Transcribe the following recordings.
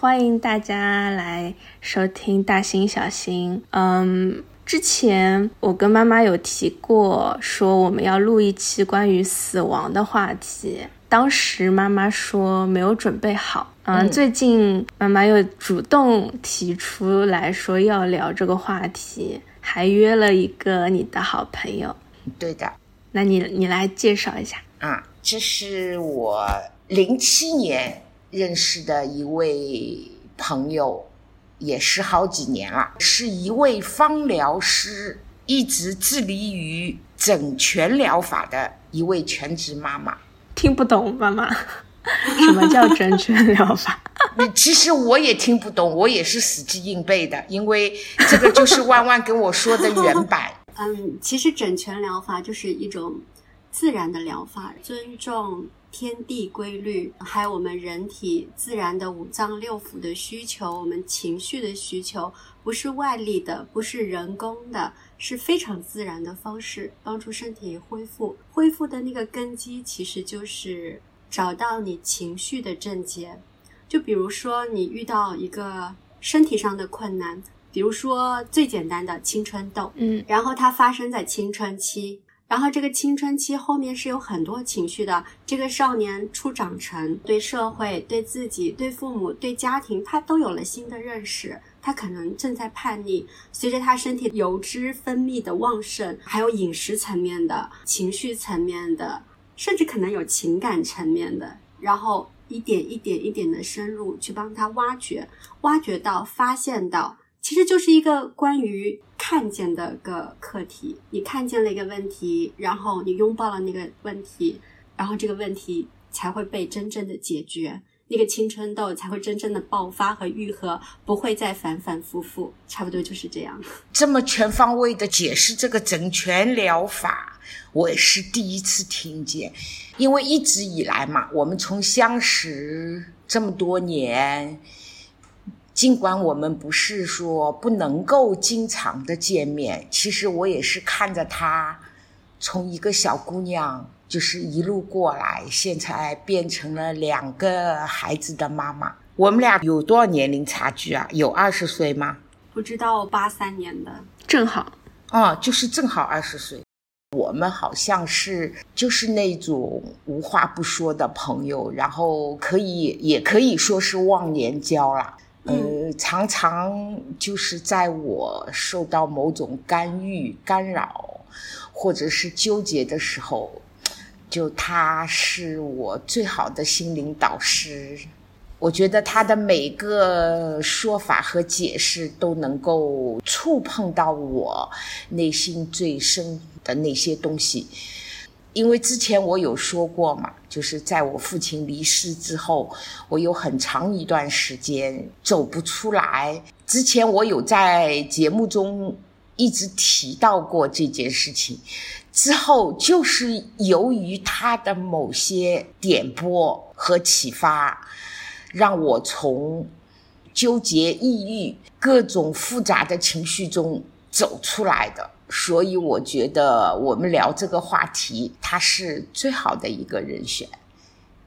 欢迎大家来收听《大星小星》。嗯，之前我跟妈妈有提过，说我们要录一期关于死亡的话题。当时妈妈说没有准备好。嗯，最近妈妈又主动提出来说要聊这个话题，还约了一个你的好朋友。对的，那你你来介绍一下啊？这是我零七年。认识的一位朋友，也是好几年了，是一位芳疗师，一直致力于整全疗法的一位全职妈妈。听不懂妈妈，什么叫整全疗法？其实我也听不懂，我也是死记硬背的，因为这个就是万万跟我说的原版。嗯，其实整全疗法就是一种自然的疗法，尊重。天地规律，还有我们人体自然的五脏六腑的需求，我们情绪的需求，不是外力的，不是人工的，是非常自然的方式，帮助身体恢复。恢复的那个根基，其实就是找到你情绪的症结。就比如说，你遇到一个身体上的困难，比如说最简单的青春痘，嗯，然后它发生在青春期。然后这个青春期后面是有很多情绪的。这个少年初长成，对社会、对自己、对父母、对家庭，他都有了新的认识。他可能正在叛逆。随着他身体油脂分泌的旺盛，还有饮食层面的、情绪层面的，甚至可能有情感层面的，然后一点一点一点的深入去帮他挖掘，挖掘到、发现到。其实就是一个关于看见的个课题。你看见了一个问题，然后你拥抱了那个问题，然后这个问题才会被真正的解决，那个青春痘才会真正的爆发和愈合，不会再反反复复。差不多就是这样。这么全方位的解释这个整全疗法，我也是第一次听见。因为一直以来嘛，我们从相识这么多年。尽管我们不是说不能够经常的见面，其实我也是看着她从一个小姑娘，就是一路过来，现在变成了两个孩子的妈妈。我们俩有多少年龄差距啊？有二十岁吗？不知道，八三年的，正好。啊，就是正好二十岁。我们好像是就是那种无话不说的朋友，然后可以也可以说是忘年交了。呃，常常就是在我受到某种干预、干扰，或者是纠结的时候，就他是我最好的心灵导师。我觉得他的每个说法和解释都能够触碰到我内心最深的那些东西。因为之前我有说过嘛，就是在我父亲离世之后，我有很长一段时间走不出来。之前我有在节目中一直提到过这件事情，之后就是由于他的某些点拨和启发，让我从纠结、抑郁、各种复杂的情绪中走出来的。所以我觉得我们聊这个话题，他是最好的一个人选。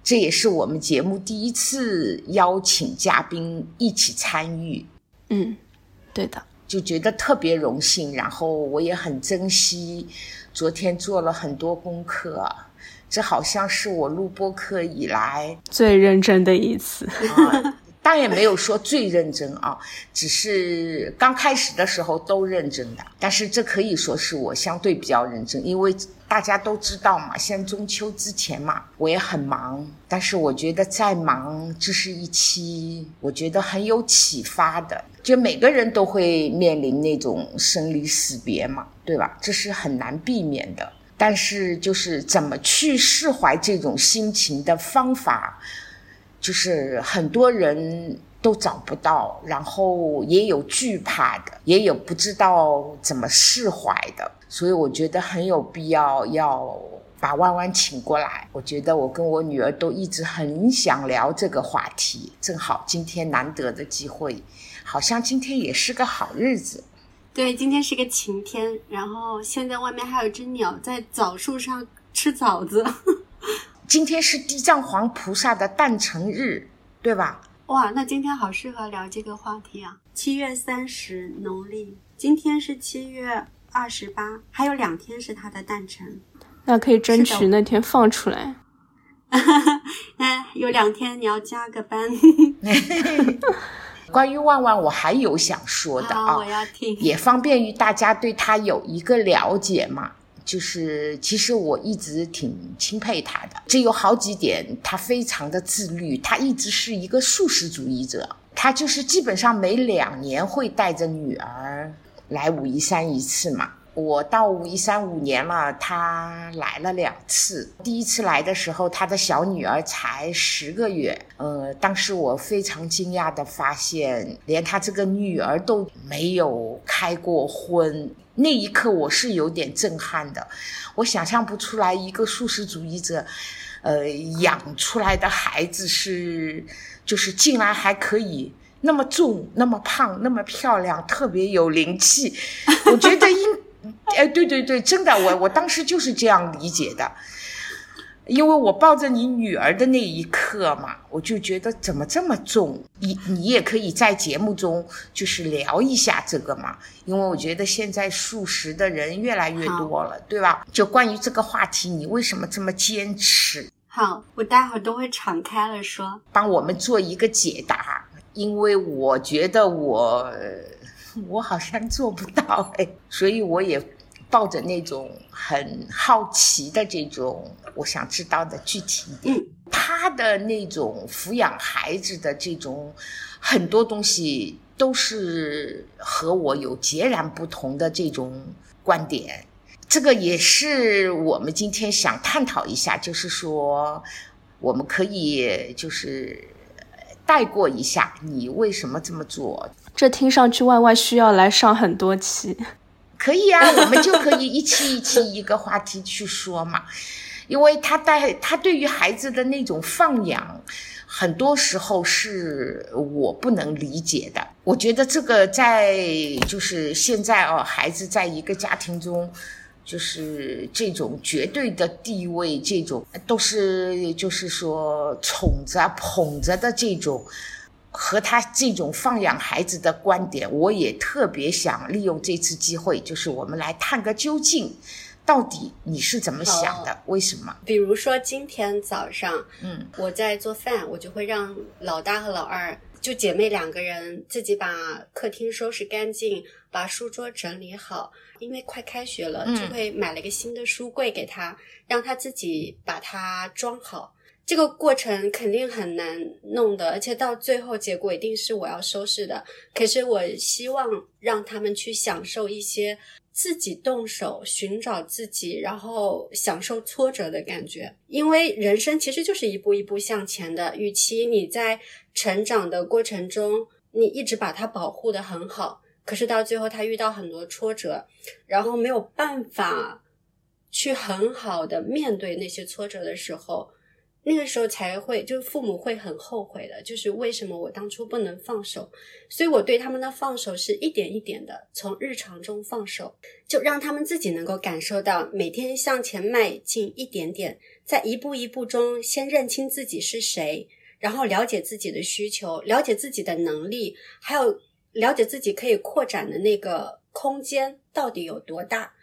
这也是我们节目第一次邀请嘉宾一起参与。嗯，对的，就觉得特别荣幸。然后我也很珍惜，昨天做了很多功课。这好像是我录播课以来最认真的一次。当然也没有说最认真啊，只是刚开始的时候都认真的。但是这可以说是我相对比较认真，因为大家都知道嘛，现在中秋之前嘛，我也很忙。但是我觉得再忙，这是一期我觉得很有启发的。就每个人都会面临那种生离死别嘛，对吧？这是很难避免的。但是就是怎么去释怀这种心情的方法。就是很多人都找不到，然后也有惧怕的，也有不知道怎么释怀的，所以我觉得很有必要要把弯弯请过来。我觉得我跟我女儿都一直很想聊这个话题，正好今天难得的机会，好像今天也是个好日子。对，今天是个晴天，然后现在外面还有只鸟在枣树上吃枣子。今天是地藏王菩萨的诞辰日，对吧？哇，那今天好适合聊这个话题啊！七月三十农历，今天是七月二十八，还有两天是他的诞辰，那可以争取那天放出来。哈哈哎，有两天你要加个班。关于万万，我还有想说的啊，我要听，也方便于大家对他有一个了解嘛。就是其实我一直挺钦佩他的，这有好几点，他非常的自律，他一直是一个素食主义者，他就是基本上每两年会带着女儿来武夷山一次嘛。我到五一三五年了，他来了两次。第一次来的时候，他的小女儿才十个月。呃，当时我非常惊讶的发现，连他这个女儿都没有开过荤。那一刻，我是有点震撼的。我想象不出来，一个素食主义者，呃，养出来的孩子是，就是竟然还可以那么重、那么胖、那么漂亮，特别有灵气。我觉得应。哎，对对对，真的，我我当时就是这样理解的，因为我抱着你女儿的那一刻嘛，我就觉得怎么这么重？你你也可以在节目中就是聊一下这个嘛，因为我觉得现在素食的人越来越多了，对吧？就关于这个话题，你为什么这么坚持？好，我待会儿都会敞开了说，帮我们做一个解答，因为我觉得我。我好像做不到哎，所以我也抱着那种很好奇的这种，我想知道的具体一点，他的那种抚养孩子的这种很多东西都是和我有截然不同的这种观点，这个也是我们今天想探讨一下，就是说我们可以就是带过一下你为什么这么做。这听上去万万需要来上很多期，可以啊，我们就可以一期一期一个话题去说嘛，因为他带他对于孩子的那种放养，很多时候是我不能理解的。我觉得这个在就是现在哦，孩子在一个家庭中，就是这种绝对的地位，这种都是就是说宠着捧着的这种。和他这种放养孩子的观点，我也特别想利用这次机会，就是我们来探个究竟，到底你是怎么想的？为什么？比如说今天早上，嗯，我在做饭，我就会让老大和老二，就姐妹两个人自己把客厅收拾干净，把书桌整理好，因为快开学了，就会买了一个新的书柜给他，让他自己把它装好。这个过程肯定很难弄的，而且到最后结果一定是我要收拾的。可是我希望让他们去享受一些自己动手寻找自己，然后享受挫折的感觉。因为人生其实就是一步一步向前的。与其你在成长的过程中，你一直把它保护的很好，可是到最后他遇到很多挫折，然后没有办法去很好的面对那些挫折的时候。那个时候才会，就是父母会很后悔的，就是为什么我当初不能放手？所以我对他们的放手是一点一点的，从日常中放手，就让他们自己能够感受到每天向前迈进一点点，在一步一步中先认清自己是谁，然后了解自己的需求，了解自己的能力，还有了解自己可以扩展的那个空间到底有多大。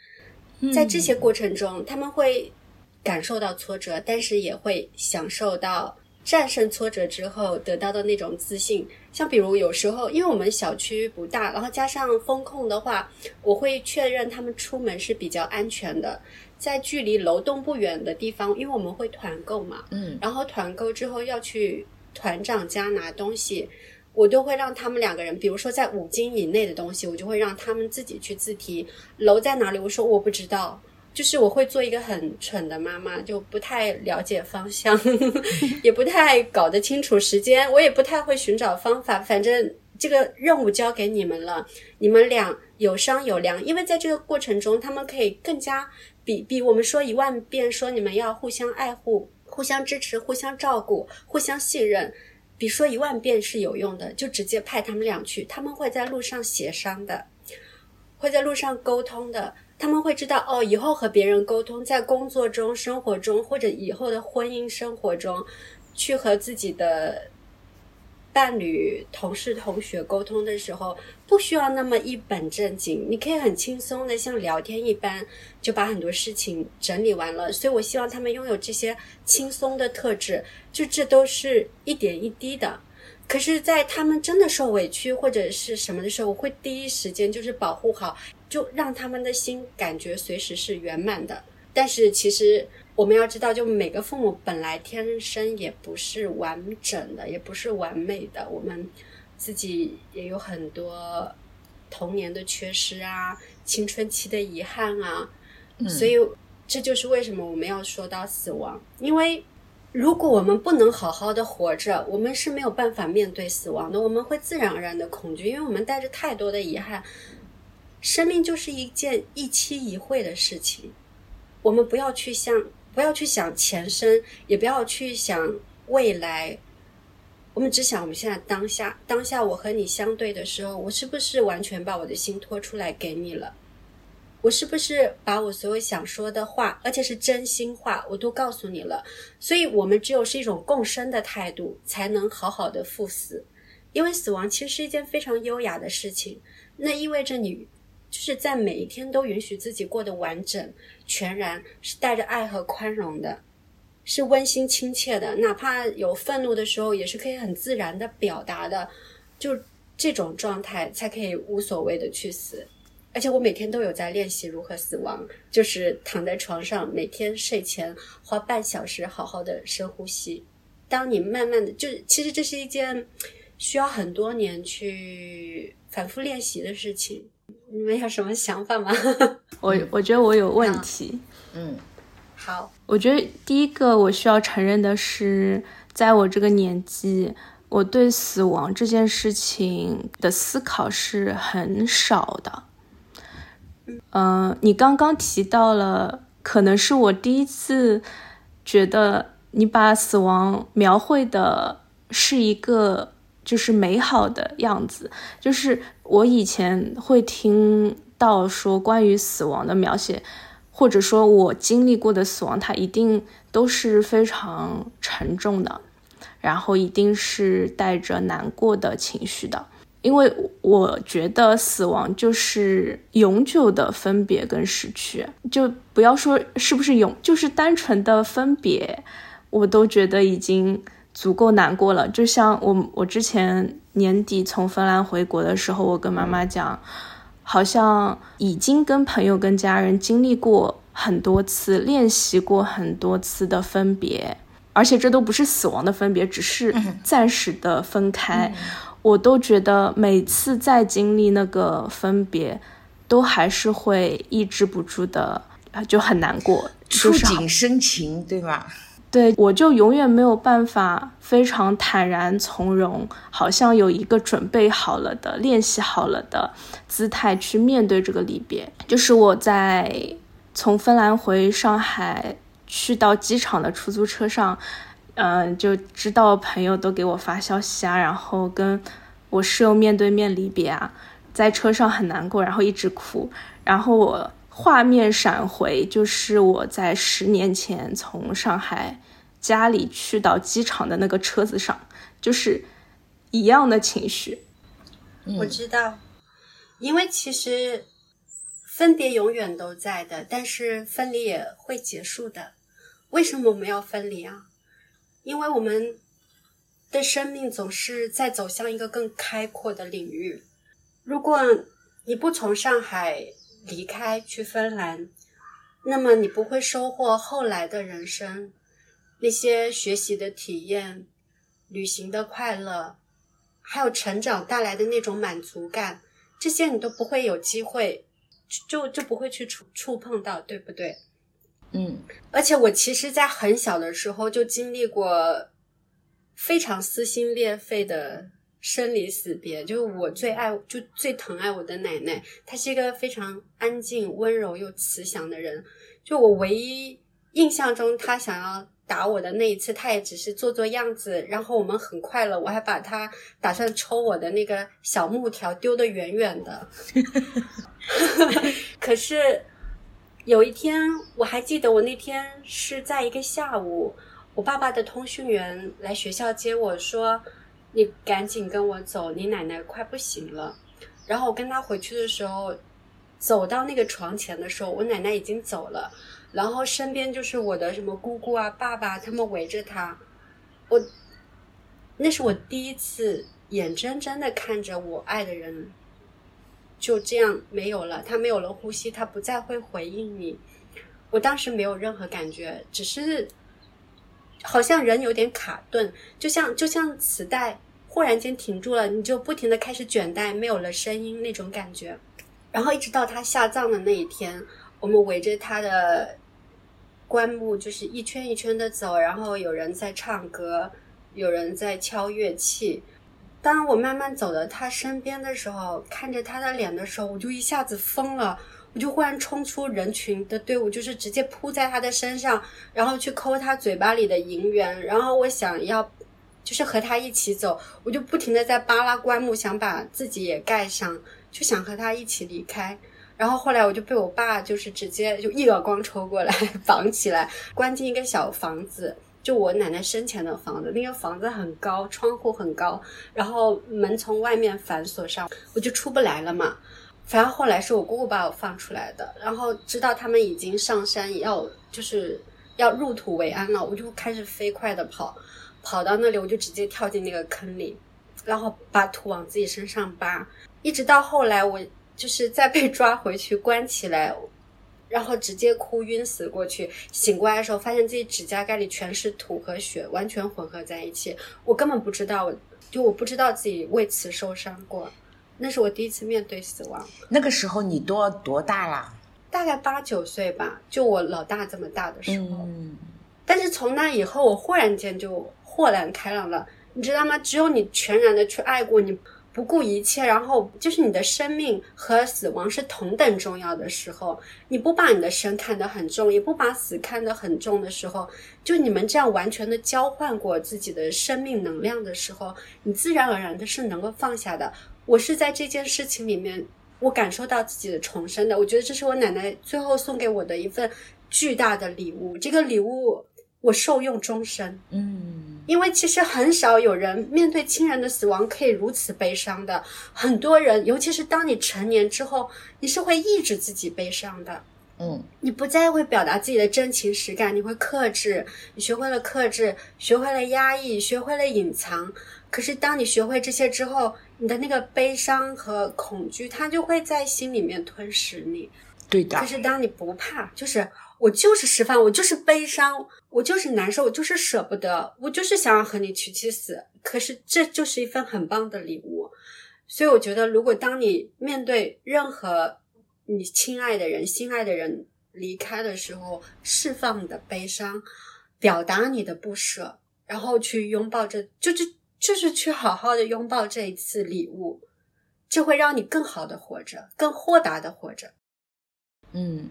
在这些过程中，他们会。感受到挫折，但是也会享受到战胜挫折之后得到的那种自信。像比如有时候，因为我们小区不大，然后加上风控的话，我会确认他们出门是比较安全的，在距离楼栋不远的地方，因为我们会团购嘛，嗯，然后团购之后要去团长家拿东西，我都会让他们两个人，比如说在五斤以内的东西，我就会让他们自己去自提。楼在哪里？我说我不知道。就是我会做一个很蠢的妈妈，就不太了解方向，也不太搞得清楚时间，我也不太会寻找方法。反正这个任务交给你们了，你们俩有商有量。因为在这个过程中，他们可以更加比比我们说一万遍说你们要互相爱护、互相支持、互相照顾、互相信任，比说一万遍是有用的。就直接派他们俩去，他们会在路上协商的，会在路上沟通的。他们会知道哦，以后和别人沟通，在工作中、生活中，或者以后的婚姻生活中，去和自己的伴侣、同事、同学沟通的时候，不需要那么一本正经，你可以很轻松的像聊天一般，就把很多事情整理完了。所以我希望他们拥有这些轻松的特质，就这都是一点一滴的。可是，在他们真的受委屈或者是什么的时候，我会第一时间就是保护好，就让他们的心感觉随时是圆满的。但是，其实我们要知道，就每个父母本来天生也不是完整的，也不是完美的。我们自己也有很多童年的缺失啊，青春期的遗憾啊。所以，这就是为什么我们要说到死亡，因为。如果我们不能好好的活着，我们是没有办法面对死亡的。我们会自然而然的恐惧，因为我们带着太多的遗憾。生命就是一件一期一会的事情，我们不要去想，不要去想前生，也不要去想未来。我们只想我们现在当下，当下我和你相对的时候，我是不是完全把我的心托出来给你了？我是不是把我所有想说的话，而且是真心话，我都告诉你了？所以，我们只有是一种共生的态度，才能好好的赴死。因为死亡其实是一件非常优雅的事情，那意味着你就是在每一天都允许自己过得完整、全然，是带着爱和宽容的，是温馨亲切的。哪怕有愤怒的时候，也是可以很自然的表达的。就这种状态，才可以无所谓的去死。而且我每天都有在练习如何死亡，就是躺在床上，每天睡前花半小时好好的深呼吸。当你慢慢的，就其实这是一件需要很多年去反复练习的事情。你们有什么想法吗？我我觉得我有问题。嗯，好。我觉得第一个我需要承认的是，在我这个年纪，我对死亡这件事情的思考是很少的。嗯，你刚刚提到了，可能是我第一次觉得你把死亡描绘的是一个就是美好的样子。就是我以前会听到说关于死亡的描写，或者说我经历过的死亡，它一定都是非常沉重的，然后一定是带着难过的情绪的。因为我觉得死亡就是永久的分别跟失去，就不要说是不是永，就是单纯的分别，我都觉得已经足够难过了。就像我，我之前年底从芬兰回国的时候，我跟妈妈讲，好像已经跟朋友、跟家人经历过很多次，练习过很多次的分别，而且这都不是死亡的分别，只是暂时的分开。我都觉得每次再经历那个分别，都还是会抑制不住的，就很难过，触景生情，对吧？对，我就永远没有办法非常坦然从容，好像有一个准备好了的、练习好了的姿态去面对这个离别。就是我在从芬兰回上海去到机场的出租车上。嗯，就知道朋友都给我发消息啊，然后跟我室友面对面离别啊，在车上很难过，然后一直哭，然后我画面闪回，就是我在十年前从上海家里去到机场的那个车子上，就是一样的情绪。我知道，因为其实分别永远都在的，但是分离也会结束的。为什么我们要分离啊？因为我们的生命总是在走向一个更开阔的领域。如果你不从上海离开去芬兰，那么你不会收获后来的人生，那些学习的体验、旅行的快乐，还有成长带来的那种满足感，这些你都不会有机会，就就不会去触触碰到，对不对？嗯，而且我其实，在很小的时候就经历过非常撕心裂肺的生离死别。就是我最爱、就最疼爱我的奶奶，她是一个非常安静、温柔又慈祥的人。就我唯一印象中，她想要打我的那一次，她也只是做做样子，然后我们很快乐。我还把她打算抽我的那个小木条丢得远远的。可是。有一天，我还记得，我那天是在一个下午，我爸爸的通讯员来学校接我说，你赶紧跟我走，你奶奶快不行了。”然后我跟他回去的时候，走到那个床前的时候，我奶奶已经走了，然后身边就是我的什么姑姑啊、爸爸，他们围着他。我那是我第一次眼睁睁的看着我爱的人就这样没有了，他没有了呼吸，他不再会回应你。我当时没有任何感觉，只是好像人有点卡顿，就像就像磁带。忽然间停住了，你就不停的开始卷带，没有了声音那种感觉。然后一直到他下葬的那一天，我们围着他的棺木就是一圈一圈的走，然后有人在唱歌，有人在敲乐器。当我慢慢走到他身边的时候，看着他的脸的时候，我就一下子疯了，我就忽然冲出人群的队伍，就是直接扑在他的身上，然后去抠他嘴巴里的银元，然后我想要。就是和他一起走，我就不停的在扒拉棺木，想把自己也盖上，就想和他一起离开。然后后来我就被我爸就是直接就一耳光抽过来，绑起来，关进一个小房子，就我奶奶生前的房子。那个房子很高，窗户很高，然后门从外面反锁上，我就出不来了嘛。反正后来是我姑姑把我放出来的，然后知道他们已经上山要就是要入土为安了，我就开始飞快的跑。跑到那里，我就直接跳进那个坑里，然后把土往自己身上扒，一直到后来，我就是再被抓回去关起来，然后直接哭晕死过去。醒过来的时候，发现自己指甲盖里全是土和血，完全混合在一起。我根本不知道，就我不知道自己为此受伤过。那是我第一次面对死亡。那个时候你多多大啦？大概八九岁吧，就我老大这么大的时候。嗯。但是从那以后，我忽然间就。豁然开朗了，你知道吗？只有你全然的去爱过，你不顾一切，然后就是你的生命和死亡是同等重要的时候，你不把你的生看得很重，也不把死看得很重的时候，就你们这样完全的交换过自己的生命能量的时候，你自然而然的是能够放下的。我是在这件事情里面，我感受到自己的重生的。我觉得这是我奶奶最后送给我的一份巨大的礼物，这个礼物我受用终身。嗯。因为其实很少有人面对亲人的死亡可以如此悲伤的，很多人，尤其是当你成年之后，你是会抑制自己悲伤的，嗯，你不再会表达自己的真情实感，你会克制，你学会了克制，学会了压抑，学会了隐藏。可是当你学会这些之后，你的那个悲伤和恐惧，它就会在心里面吞噬你。对的。可是当你不怕，就是。我就是释放，我就是悲伤，我就是难受，我就是舍不得，我就是想要和你娶妻死。可是这就是一份很棒的礼物，所以我觉得，如果当你面对任何你亲爱的人、心爱的人离开的时候，释放你的悲伤，表达你的不舍，然后去拥抱这，就是就是去好好的拥抱这一次礼物，就会让你更好的活着，更豁达的活着。嗯。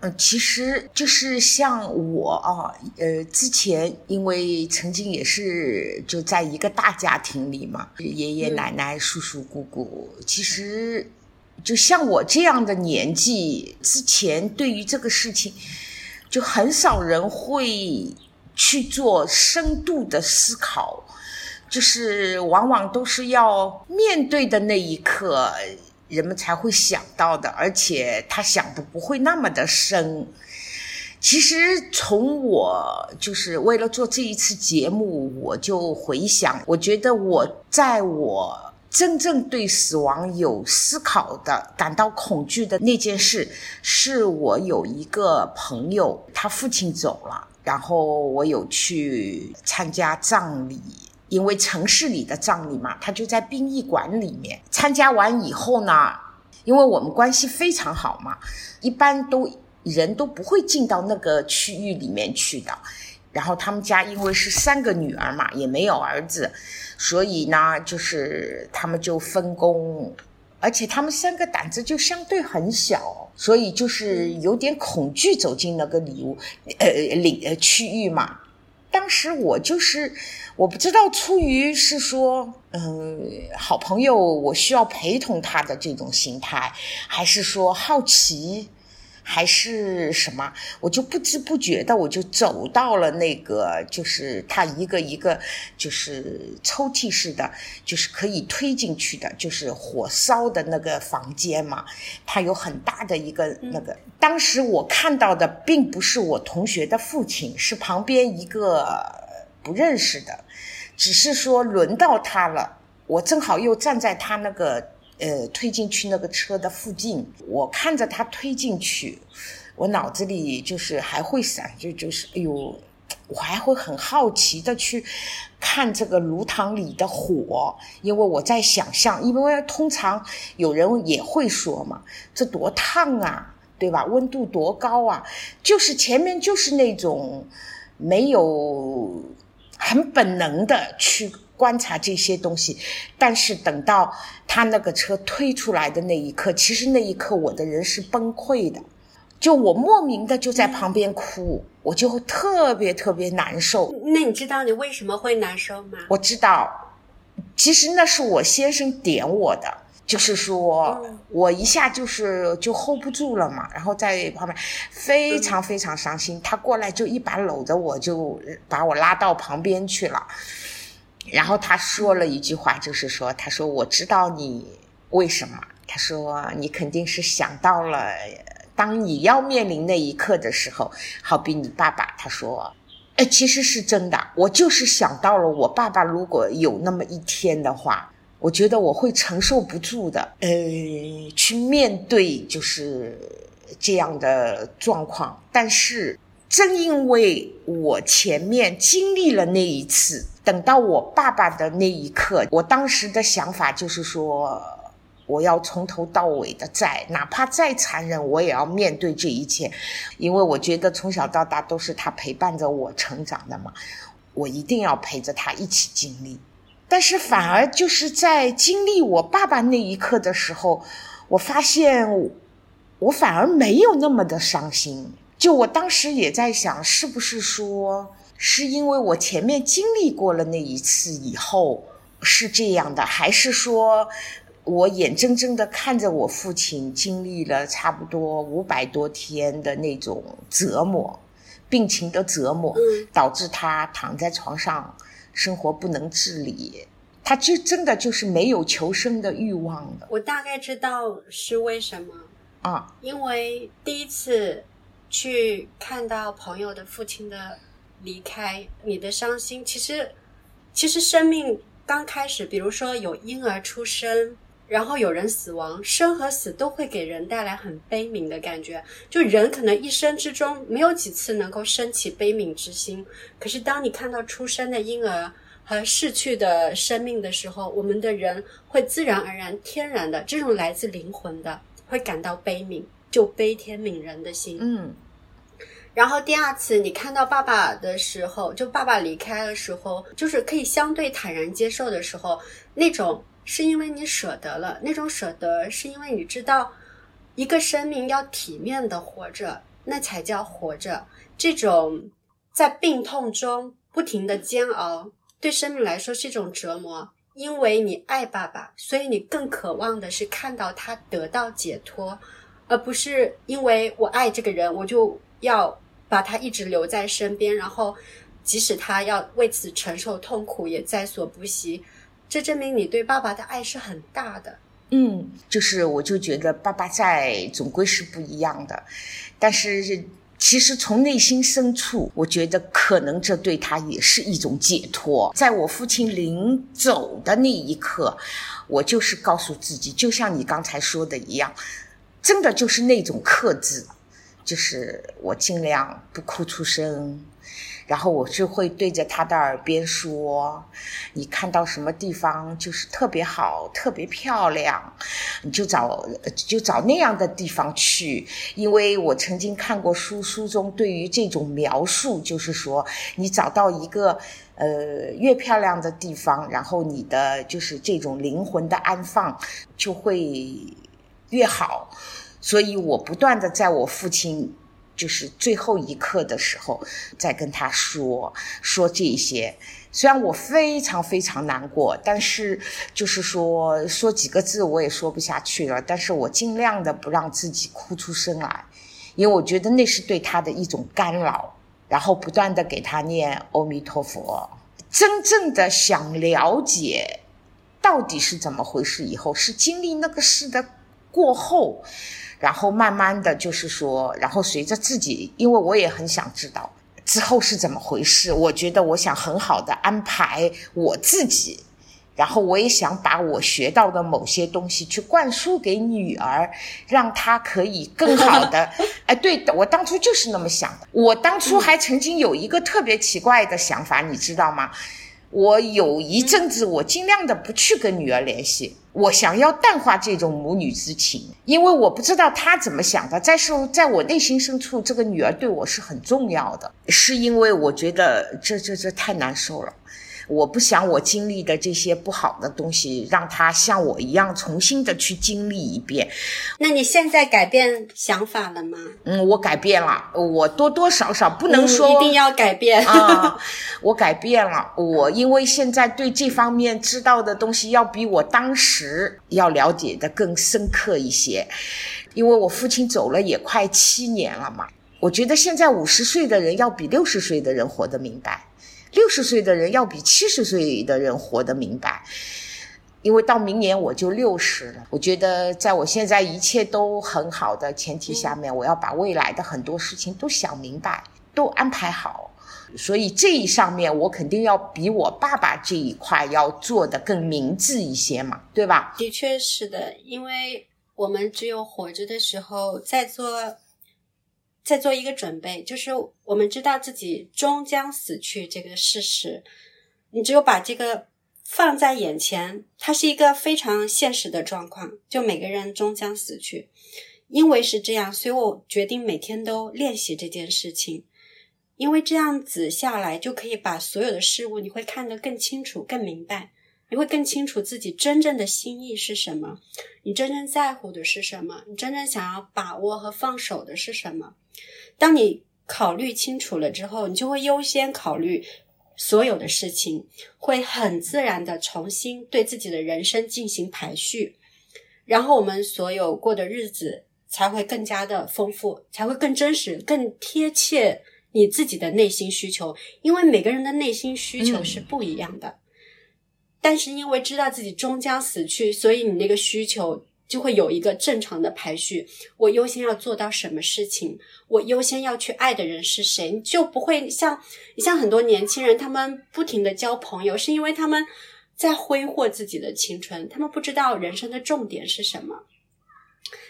呃，其实就是像我啊，呃，之前因为曾经也是就在一个大家庭里嘛，爷爷奶奶、叔叔姑姑，其实就像我这样的年纪，之前对于这个事情，就很少人会去做深度的思考，就是往往都是要面对的那一刻。人们才会想到的，而且他想的不会那么的深。其实从我就是为了做这一次节目，我就回想，我觉得我在我真正对死亡有思考的、感到恐惧的那件事，是我有一个朋友，他父亲走了，然后我有去参加葬礼。因为城市里的葬礼嘛，他就在殡仪馆里面参加完以后呢，因为我们关系非常好嘛，一般都人都不会进到那个区域里面去的。然后他们家因为是三个女儿嘛，也没有儿子，所以呢，就是他们就分工，而且他们三个胆子就相对很小，所以就是有点恐惧走进那个礼物呃领呃区域嘛。当时我就是。我不知道出于是说，嗯，好朋友，我需要陪同他的这种心态，还是说好奇，还是什么，我就不知不觉的我就走到了那个，就是他一个一个就是抽屉式的，就是可以推进去的，就是火烧的那个房间嘛。他有很大的一个那个，当时我看到的并不是我同学的父亲，是旁边一个不认识的，只是说轮到他了，我正好又站在他那个。呃，推进去那个车的附近，我看着他推进去，我脑子里就是还会闪，就就是哎呦，我还会很好奇的去看这个炉膛里的火，因为我在想象，因为通常有人也会说嘛，这多烫啊，对吧？温度多高啊？就是前面就是那种没有很本能的去。观察这些东西，但是等到他那个车推出来的那一刻，其实那一刻我的人是崩溃的，就我莫名的就在旁边哭，我就特别特别难受。那你知道你为什么会难受吗？我知道，其实那是我先生点我的，就是说我一下就是就 hold 不住了嘛，然后在旁边非常非常伤心，他过来就一把搂着我，就把我拉到旁边去了。然后他说了一句话，就是说：“他说我知道你为什么。他说你肯定是想到了，当你要面临那一刻的时候，好比你爸爸。他说，哎，其实是真的。我就是想到了，我爸爸如果有那么一天的话，我觉得我会承受不住的。呃，去面对就是这样的状况。但是正因为我前面经历了那一次。”等到我爸爸的那一刻，我当时的想法就是说，我要从头到尾的在，哪怕再残忍，我也要面对这一切，因为我觉得从小到大都是他陪伴着我成长的嘛，我一定要陪着他一起经历。但是反而就是在经历我爸爸那一刻的时候，我发现我反而没有那么的伤心。就我当时也在想，是不是说？是因为我前面经历过了那一次以后是这样的，还是说我眼睁睁的看着我父亲经历了差不多五百多天的那种折磨，病情的折磨，导致他躺在床上生活不能自理，他就真的就是没有求生的欲望的。我大概知道是为什么啊，因为第一次去看到朋友的父亲的。离开你的伤心，其实，其实生命刚开始，比如说有婴儿出生，然后有人死亡，生和死都会给人带来很悲悯的感觉。就人可能一生之中没有几次能够升起悲悯之心，可是当你看到出生的婴儿和逝去的生命的时候，我们的人会自然而然、天然的这种来自灵魂的，会感到悲悯，就悲天悯人的心。嗯。然后第二次你看到爸爸的时候，就爸爸离开的时候，就是可以相对坦然接受的时候，那种是因为你舍得了，那种舍得是因为你知道，一个生命要体面的活着，那才叫活着。这种在病痛中不停的煎熬，对生命来说是一种折磨。因为你爱爸爸，所以你更渴望的是看到他得到解脱，而不是因为我爱这个人，我就要。把他一直留在身边，然后即使他要为此承受痛苦，也在所不惜。这证明你对爸爸的爱是很大的。嗯，就是我就觉得爸爸在总归是不一样的，但是其实从内心深处，我觉得可能这对他也是一种解脱。在我父亲临走的那一刻，我就是告诉自己，就像你刚才说的一样，真的就是那种克制。就是我尽量不哭出声，然后我就会对着他的耳边说：“你看到什么地方就是特别好、特别漂亮，你就找就找那样的地方去。”因为我曾经看过书，书中对于这种描述，就是说你找到一个呃越漂亮的地方，然后你的就是这种灵魂的安放就会越好。所以我不断的在我父亲就是最后一刻的时候，在跟他说说这些。虽然我非常非常难过，但是就是说说几个字我也说不下去了。但是我尽量的不让自己哭出声来，因为我觉得那是对他的一种干扰，然后不断的给他念阿弥陀佛，真正的想了解到底是怎么回事，以后是经历那个事的过后，然后慢慢的就是说，然后随着自己，因为我也很想知道之后是怎么回事，我觉得我想很好的安排我自己。然后我也想把我学到的某些东西去灌输给女儿，让她可以更好的。哎，对的，我当初就是那么想的。我当初还曾经有一个特别奇怪的想法，你知道吗？我有一阵子，我尽量的不去跟女儿联系，我想要淡化这种母女之情，因为我不知道她怎么想的。再说，在我内心深处，这个女儿对我是很重要的，是因为我觉得这这这太难受了。我不想我经历的这些不好的东西，让他像我一样重新的去经历一遍。那你现在改变想法了吗？嗯，我改变了，我多多少少不能说一定要改变啊。我改变了，我因为现在对这方面知道的东西要比我当时要了解的更深刻一些。因为我父亲走了也快七年了嘛，我觉得现在五十岁的人要比六十岁的人活得明白。六十岁的人要比七十岁的人活得明白，因为到明年我就六十了。我觉得在我现在一切都很好的前提下面，我要把未来的很多事情都想明白，都安排好。所以这一上面，我肯定要比我爸爸这一块要做的更明智一些嘛，对吧？的确是的，因为我们只有活着的时候在做。再做一个准备，就是我们知道自己终将死去这个事实。你只有把这个放在眼前，它是一个非常现实的状况。就每个人终将死去，因为是这样，所以我决定每天都练习这件事情。因为这样子下来，就可以把所有的事物你会看得更清楚、更明白。你会更清楚自己真正的心意是什么，你真正在乎的是什么，你真正想要把握和放手的是什么。当你考虑清楚了之后，你就会优先考虑所有的事情，会很自然的重新对自己的人生进行排序，然后我们所有过的日子才会更加的丰富，才会更真实、更贴切你自己的内心需求。因为每个人的内心需求是不一样的。但是因为知道自己终将死去，所以你那个需求就会有一个正常的排序。我优先要做到什么事情？我优先要去爱的人是谁？你就不会像你像很多年轻人，他们不停的交朋友，是因为他们在挥霍自己的青春，他们不知道人生的重点是什么。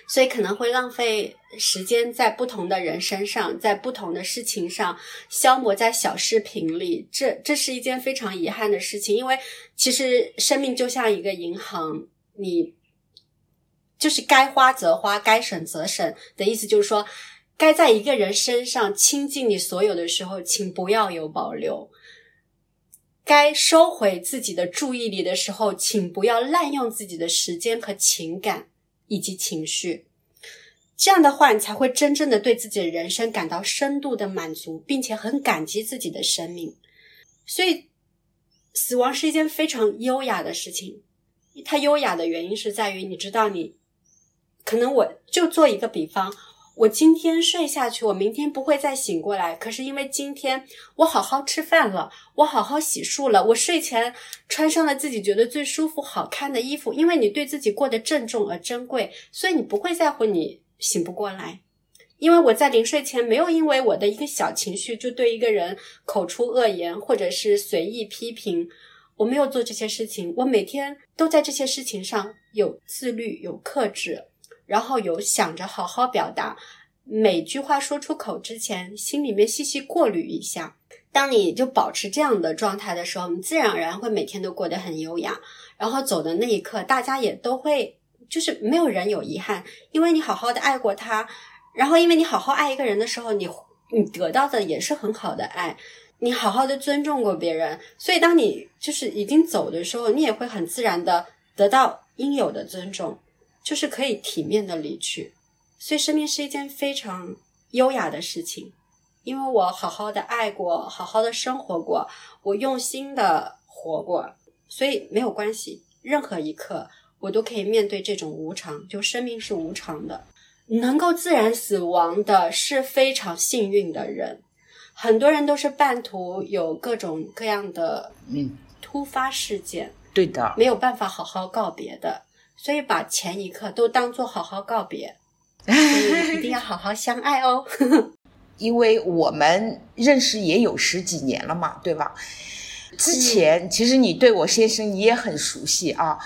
所以可能会浪费时间在不同的人身上，在不同的事情上消磨在小视频里，这这是一件非常遗憾的事情。因为其实生命就像一个银行，你就是该花则花，该省则省的意思，就是说该在一个人身上倾尽你所有的时候，请不要有保留；该收回自己的注意力的时候，请不要滥用自己的时间和情感。以及情绪，这样的话，你才会真正的对自己的人生感到深度的满足，并且很感激自己的生命。所以，死亡是一件非常优雅的事情。它优雅的原因是在于，你知道，你可能我就做一个比方。我今天睡下去，我明天不会再醒过来。可是因为今天我好好吃饭了，我好好洗漱了，我睡前穿上了自己觉得最舒服、好看的衣服。因为你对自己过得郑重而珍贵，所以你不会在乎你醒不过来。因为我在临睡前没有因为我的一个小情绪就对一个人口出恶言，或者是随意批评。我没有做这些事情，我每天都在这些事情上有自律、有克制。然后有想着好好表达，每句话说出口之前，心里面细细过滤一下。当你就保持这样的状态的时候，你自然而然会每天都过得很优雅。然后走的那一刻，大家也都会，就是没有人有遗憾，因为你好好的爱过他。然后因为你好好爱一个人的时候，你你得到的也是很好的爱。你好好的尊重过别人，所以当你就是已经走的时候，你也会很自然的得到应有的尊重。就是可以体面的离去，所以生命是一件非常优雅的事情。因为我好好的爱过，好好的生活过，我用心的活过，所以没有关系。任何一刻，我都可以面对这种无常。就生命是无常的，能够自然死亡的是非常幸运的人，很多人都是半途有各种各样的嗯，突发事件，对的，没有办法好好告别的，所以把前一刻都当做好好告别，所以一定要好好相爱哦。因为我们认识也有十几年了嘛，对吧？之前其实你对我先生你也很熟悉啊，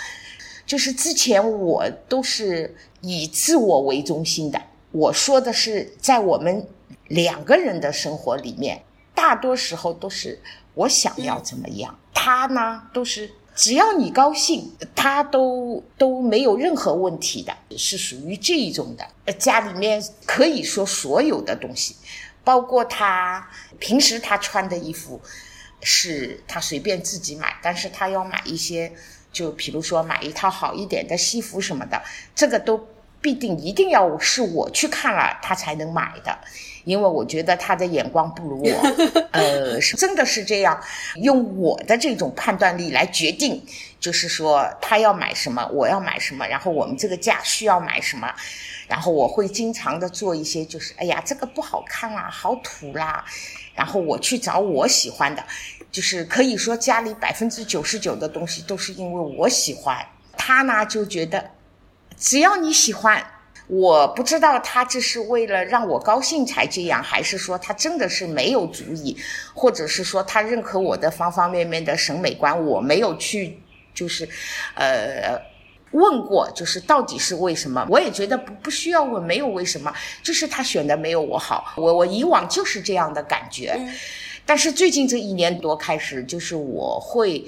就是之前我都是以自我为中心的。我说的是在我们两个人的生活里面，大多时候都是我想要怎么样，他呢都是只要你高兴，他都都没有任何问题的，是属于这一种的。家里面可以说所有的东西。包括他平时他穿的衣服，是他随便自己买，但是他要买一些，就比如说买一套好一点的西服什么的，这个都必定一定要是我去看了他才能买的，因为我觉得他的眼光不如我，呃，是真的是这样，用我的这种判断力来决定，就是说他要买什么，我要买什么，然后我们这个价需要买什么。然后我会经常的做一些，就是哎呀，这个不好看啦，好土啦。然后我去找我喜欢的，就是可以说家里百分之九十九的东西都是因为我喜欢。他呢就觉得，只要你喜欢，我不知道他这是为了让我高兴才这样，还是说他真的是没有主意，或者是说他认可我的方方面面的审美观，我没有去，就是，呃。问过，就是到底是为什么？我也觉得不不需要问，没有为什么，就是他选的没有我好。我我以往就是这样的感觉，但是最近这一年多开始，就是我会，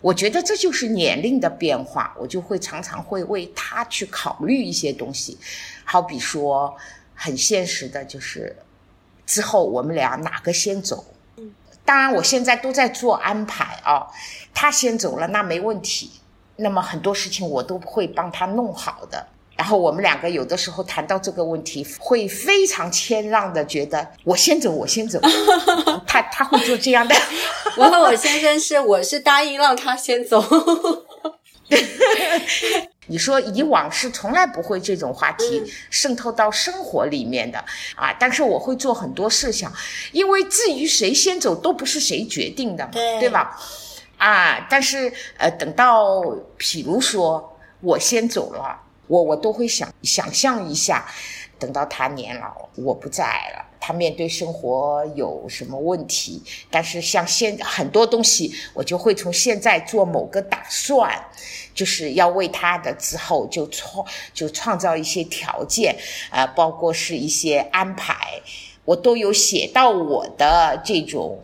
我觉得这就是年龄的变化，我就会常常会为他去考虑一些东西，好比说很现实的，就是之后我们俩哪个先走？当然我现在都在做安排啊，他先走了那没问题。那么很多事情我都会帮他弄好的，然后我们两个有的时候谈到这个问题，会非常谦让的觉得我先走，我先走，他他会做这样的。我和我先生是，我是答应让他先走。你说以往是从来不会这种话题渗透到生活里面的啊，但是我会做很多设想，因为至于谁先走都不是谁决定的，对对吧？啊，但是呃，等到譬如说我先走了，我我都会想想象一下，等到他年老，我不在了，他面对生活有什么问题？但是像现很多东西，我就会从现在做某个打算，就是要为他的之后就创就创造一些条件，啊，包括是一些安排，我都有写到我的这种。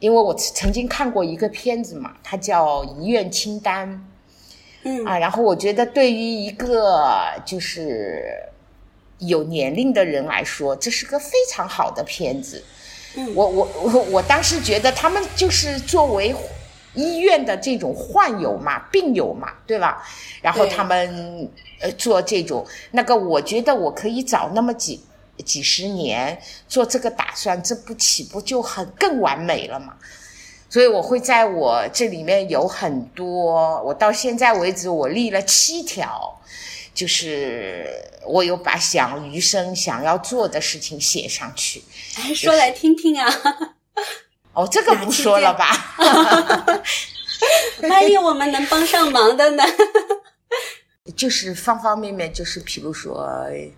因为我曾经看过一个片子嘛，它叫《遗愿清单》，嗯啊，然后我觉得对于一个就是有年龄的人来说，这是个非常好的片子。嗯我我我我当时觉得他们就是作为医院的这种患友嘛、病友嘛，对吧？然后他们呃做这种那个，我觉得我可以找那么几。几十年做这个打算，这不岂不就很更完美了吗？所以我会在我这里面有很多，我到现在为止我立了七条，就是我有把想余生想要做的事情写上去。哎，说来听听啊！哦，这个不说了吧？万一我们能帮上忙的呢？就是方方面面，就是比如说，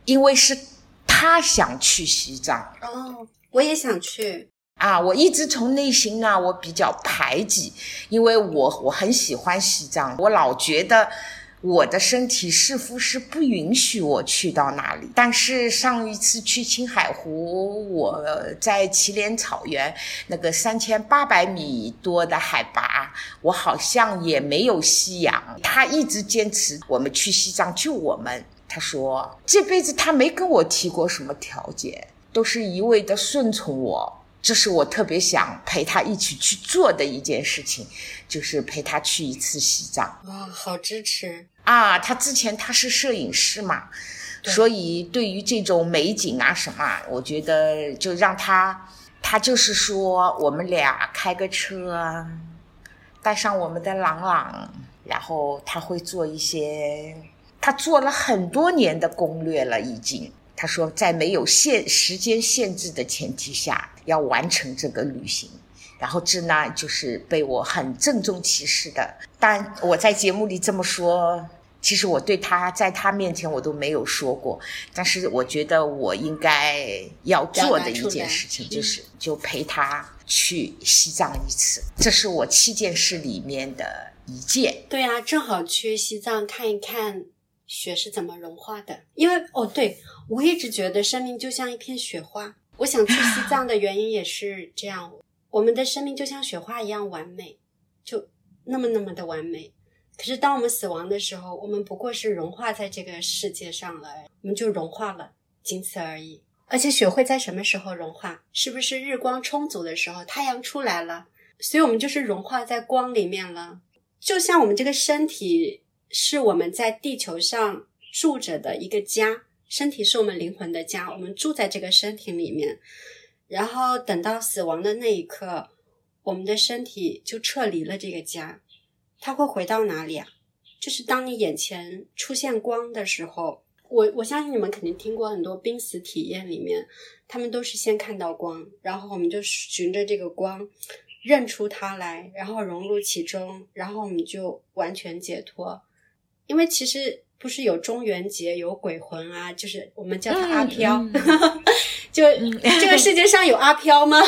因为是他想去西藏哦，我也想去。啊，我一直从内心呢，我比较排挤，因为我我很喜欢西藏，我老觉得我的身体似乎是不允许我去到那里。但是上一次去青海湖，我在祁连草原那个三千八百米多的海拔，我好像也没有吸氧。他一直坚持我们去西藏，就我们。他说这辈子他没跟我提过什么条件，都是一味的顺从我。这是我特别想陪他一起去做的一件事情，就是陪他去一次西藏。哇，好支持！啊，他之前他是摄影师嘛，所以对于这种美景啊什么，我觉得就让他，他就是说我们俩开个车，带上我们的朗朗，然后他会做一些，他做了很多年的攻略了已经。他说在没有限时间限制的前提下要完成这个旅行。然后这呢，就是被我很郑重其事的。但我在节目里这么说，其实我对他在他面前我都没有说过。但是我觉得我应该要做的一件事情，就是就陪他去西藏一次。这是我七件事里面的一件。对啊，正好去西藏看一看雪是怎么融化的。因为哦，对我一直觉得生命就像一片雪花。我想去西 藏的原因也是这样。我们的生命就像雪花一样完美，就那么那么的完美。可是当我们死亡的时候，我们不过是融化在这个世界上了，我们就融化了，仅此而已。而且雪会在什么时候融化？是不是日光充足的时候，太阳出来了？所以我们就是融化在光里面了。就像我们这个身体是我们在地球上住着的一个家，身体是我们灵魂的家，我们住在这个身体里面。然后等到死亡的那一刻，我们的身体就撤离了这个家，它会回到哪里啊？就是当你眼前出现光的时候，我我相信你们肯定听过很多濒死体验，里面他们都是先看到光，然后我们就循着这个光认出它来，然后融入其中，然后我们就完全解脱。因为其实不是有中元节有鬼魂啊，就是我们叫他阿飘。就 这个世界上有阿飘吗？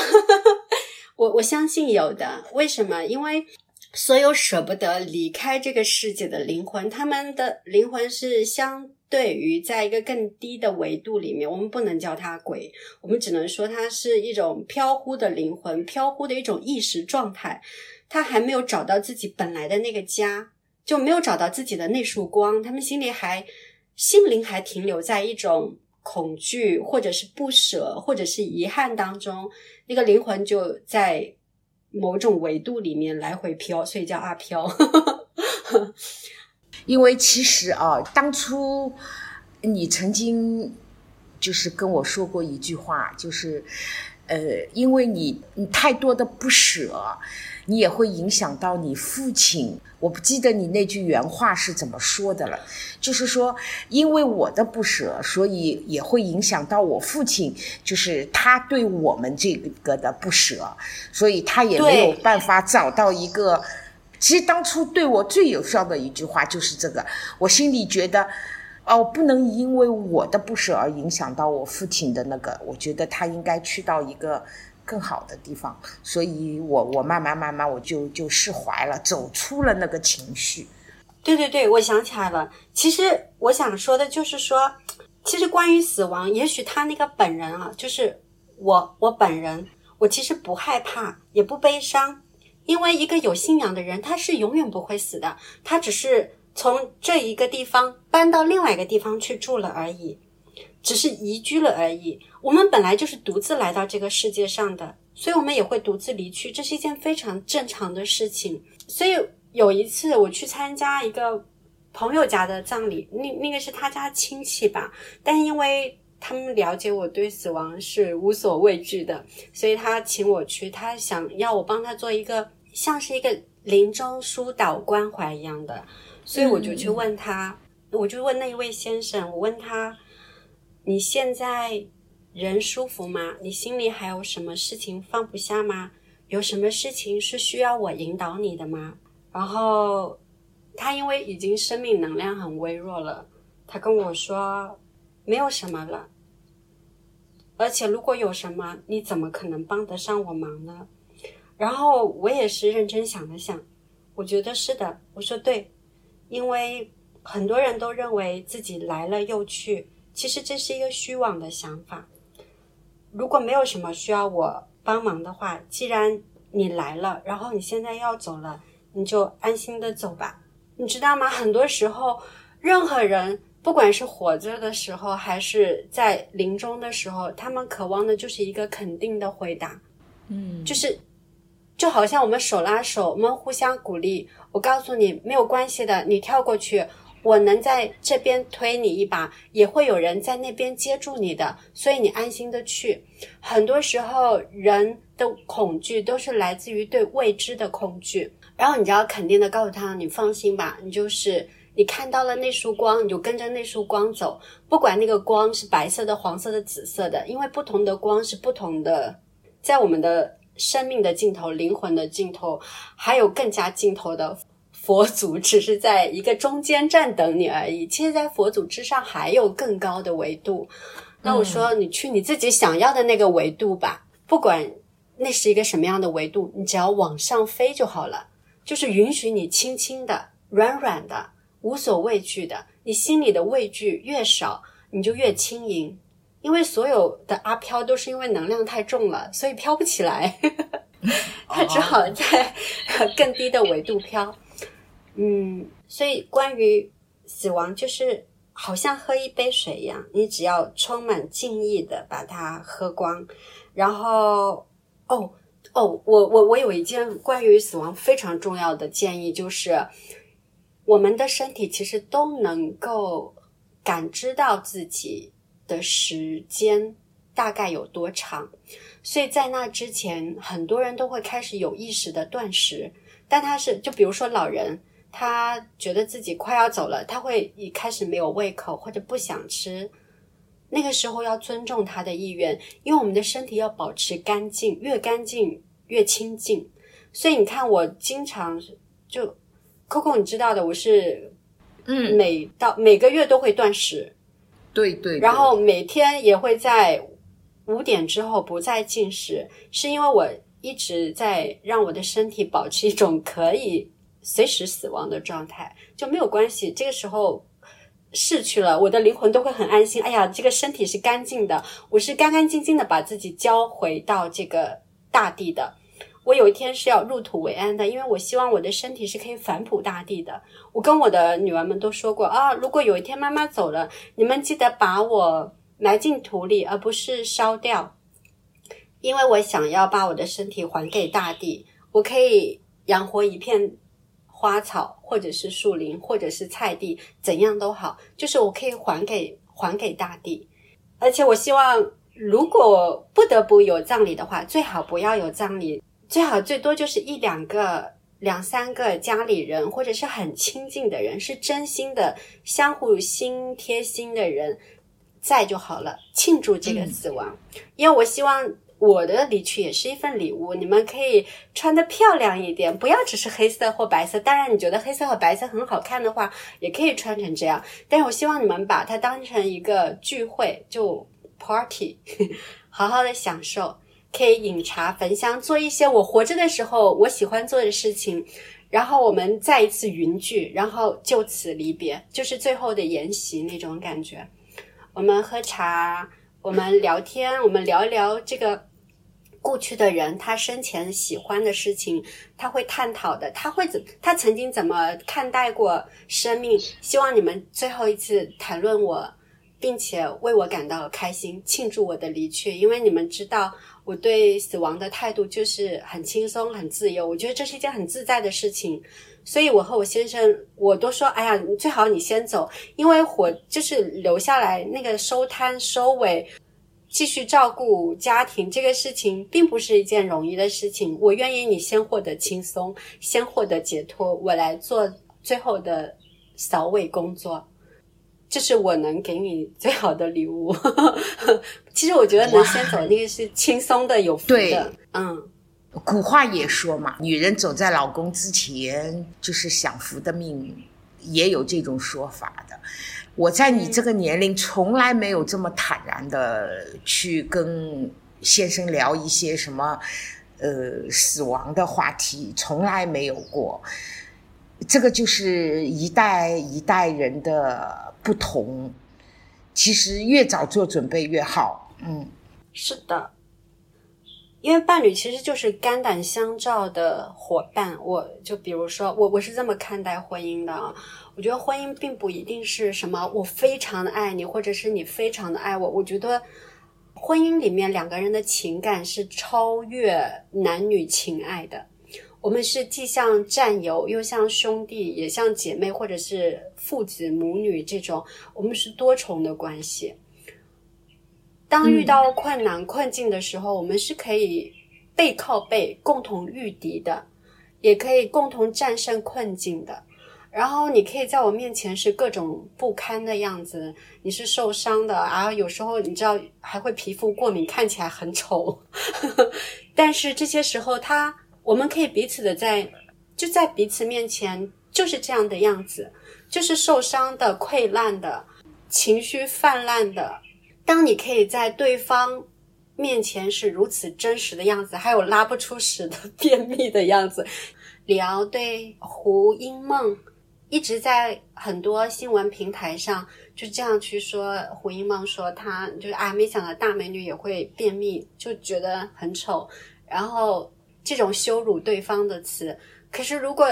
我我相信有的。为什么？因为所有舍不得离开这个世界的灵魂，他们的灵魂是相对于在一个更低的维度里面。我们不能叫它鬼，我们只能说它是一种飘忽的灵魂，飘忽的一种意识状态。他还没有找到自己本来的那个家，就没有找到自己的那束光。他们心里还心灵还停留在一种。恐惧，或者是不舍，或者是遗憾当中，那个灵魂就在某种维度里面来回飘，所以叫阿飘。因为其实啊，当初你曾经就是跟我说过一句话，就是呃，因为你你太多的不舍。你也会影响到你父亲。我不记得你那句原话是怎么说的了，就是说，因为我的不舍，所以也会影响到我父亲，就是他对我们这个的不舍，所以他也没有办法找到一个。其实当初对我最有效的一句话就是这个，我心里觉得，哦，不能因为我的不舍而影响到我父亲的那个，我觉得他应该去到一个。更好的地方，所以我我慢慢慢慢我就就释怀了，走出了那个情绪。对对对，我想起来了。其实我想说的就是说，其实关于死亡，也许他那个本人啊，就是我我本人，我其实不害怕，也不悲伤，因为一个有信仰的人，他是永远不会死的，他只是从这一个地方搬到另外一个地方去住了而已。只是移居了而已。我们本来就是独自来到这个世界上的，所以我们也会独自离去，这是一件非常正常的事情。所以有一次我去参加一个朋友家的葬礼，那那个是他家亲戚吧，但因为他们了解我对死亡是无所畏惧的，所以他请我去，他想要我帮他做一个像是一个临终疏导关怀一样的，所以我就去问他，我就问那一位先生，我问他。你现在人舒服吗？你心里还有什么事情放不下吗？有什么事情是需要我引导你的吗？然后他因为已经生命能量很微弱了，他跟我说没有什么了。而且如果有什么，你怎么可能帮得上我忙呢？然后我也是认真想了想，我觉得是的。我说对，因为很多人都认为自己来了又去。其实这是一个虚妄的想法。如果没有什么需要我帮忙的话，既然你来了，然后你现在要走了，你就安心的走吧。你知道吗？很多时候，任何人，不管是活着的时候，还是在临终的时候，他们渴望的就是一个肯定的回答。嗯，就是，就好像我们手拉手，我们互相鼓励。我告诉你，没有关系的，你跳过去。我能在这边推你一把，也会有人在那边接住你的，所以你安心的去。很多时候，人的恐惧都是来自于对未知的恐惧，然后你就要肯定的告诉他，你放心吧，你就是你看到了那束光，你就跟着那束光走，不管那个光是白色的、黄色的、紫色的，因为不同的光是不同的，在我们的生命的尽头、灵魂的尽头，还有更加尽头的佛祖，只是在一个中间站等你而已。其实，在佛祖之上还有更高的维度。那我说，你去你自己想要的那个维度吧，不管那是一个什么样的维度，你只要往上飞就好了，就是允许你轻轻的、软软的。无所畏惧的，你心里的畏惧越少，你就越轻盈。因为所有的阿飘都是因为能量太重了，所以飘不起来，他只好在更低的维度飘。嗯，所以关于死亡，就是好像喝一杯水一样，你只要充满敬意的把它喝光。然后，哦哦，我我我有一件关于死亡非常重要的建议，就是。我们的身体其实都能够感知到自己的时间大概有多长，所以在那之前，很多人都会开始有意识的断食。但他是，就比如说老人，他觉得自己快要走了，他会一开始没有胃口或者不想吃，那个时候要尊重他的意愿，因为我们的身体要保持干净，越干净越清净。所以你看，我经常就。Coco，你知道的，我是，嗯，每到每个月都会断食，对对，然后每天也会在五点之后不再进食，是因为我一直在让我的身体保持一种可以随时死亡的状态，就没有关系。这个时候逝去了，我的灵魂都会很安心。哎呀，这个身体是干净的，我是干干净净的把自己交回到这个大地的。我有一天是要入土为安的，因为我希望我的身体是可以反哺大地的。我跟我的女儿们都说过啊，如果有一天妈妈走了，你们记得把我埋进土里，而不是烧掉，因为我想要把我的身体还给大地。我可以养活一片花草，或者是树林，或者是菜地，怎样都好，就是我可以还给还给大地。而且我希望，如果不得不有葬礼的话，最好不要有葬礼。最好最多就是一两个、两三个家里人，或者是很亲近的人，是真心的、相互心贴心的人在就好了，庆祝这个死亡。因为我希望我的离去也是一份礼物，你们可以穿的漂亮一点，不要只是黑色或白色。当然，你觉得黑色和白色很好看的话，也可以穿成这样。但是我希望你们把它当成一个聚会，就 party，好好的享受。可以饮茶焚香，做一些我活着的时候我喜欢做的事情，然后我们再一次云聚，然后就此离别，就是最后的筵席那种感觉。我们喝茶，我们聊天，我们聊一聊这个故去的人他生前喜欢的事情，他会探讨的，他会怎他曾经怎么看待过生命？希望你们最后一次谈论我，并且为我感到开心，庆祝我的离去，因为你们知道。我对死亡的态度就是很轻松、很自由，我觉得这是一件很自在的事情。所以，我和我先生，我都说：“哎呀，最好你先走，因为火就是留下来那个收摊、收尾，继续照顾家庭这个事情，并不是一件容易的事情。我愿意你先获得轻松，先获得解脱，我来做最后的扫尾工作。”这是我能给你最好的礼物。其实我觉得能先走那个是轻松的、有福的。嗯，古话也说嘛，女人走在老公之前就是享福的命运，也有这种说法的。我在你这个年龄，从来没有这么坦然的去跟先生聊一些什么呃死亡的话题，从来没有过。这个就是一代一代人的。不同，其实越早做准备越好。嗯，是的，因为伴侣其实就是肝胆相照的伙伴。我就比如说，我我是这么看待婚姻的啊。我觉得婚姻并不一定是什么我非常的爱你，或者是你非常的爱我。我觉得婚姻里面两个人的情感是超越男女情爱的。我们是既像战友，又像兄弟，也像姐妹，或者是父子母女这种，我们是多重的关系。当遇到困难困境的时候，我们是可以背靠背共同御敌的，也可以共同战胜困境的。然后你可以在我面前是各种不堪的样子，你是受伤的，然后有时候你知道还会皮肤过敏，看起来很丑。但是这些时候，他我们可以彼此的在就在彼此面前就是这样的样子，就是受伤的、溃烂的、情绪泛滥的。当你可以在对方面前是如此真实的样子，还有拉不出屎的 便秘的样子，李敖对胡因梦。一直在很多新闻平台上就这样去说胡因梦说她就是啊，没想到大美女也会便秘，就觉得很丑。然后这种羞辱对方的词，可是如果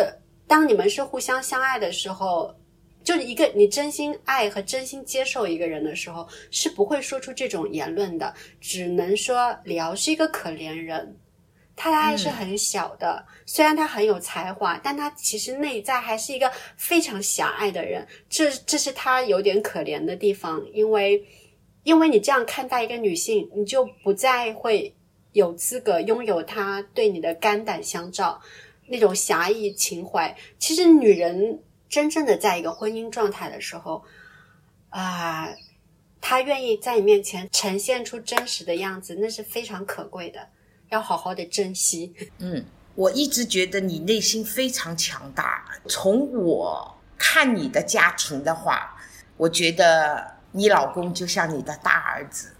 当你们是互相相爱的时候，就是一个你真心爱和真心接受一个人的时候，是不会说出这种言论的，只能说李敖是一个可怜人。他还是很小的，虽然他很有才华，但他其实内在还是一个非常狭隘的人。这这是他有点可怜的地方，因为因为你这样看待一个女性，你就不再会有资格拥有她对你的肝胆相照那种侠义情怀。其实，女人真正的在一个婚姻状态的时候，啊，她愿意在你面前呈现出真实的样子，那是非常可贵的。要好好的珍惜。嗯，我一直觉得你内心非常强大。从我看你的家庭的话，我觉得你老公就像你的大儿子，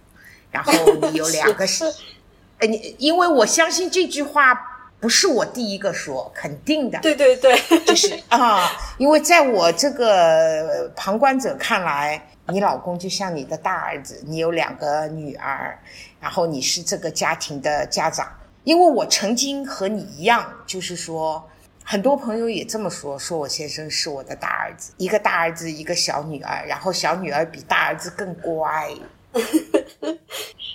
然后你有两个 是，呃，你因为我相信这句话不是我第一个说，肯定的。对对对，就是啊，因为在我这个旁观者看来，你老公就像你的大儿子，你有两个女儿。然后你是这个家庭的家长，因为我曾经和你一样，就是说，很多朋友也这么说，说我先生是我的大儿子，一个大儿子，一个小女儿，然后小女儿比大儿子更乖。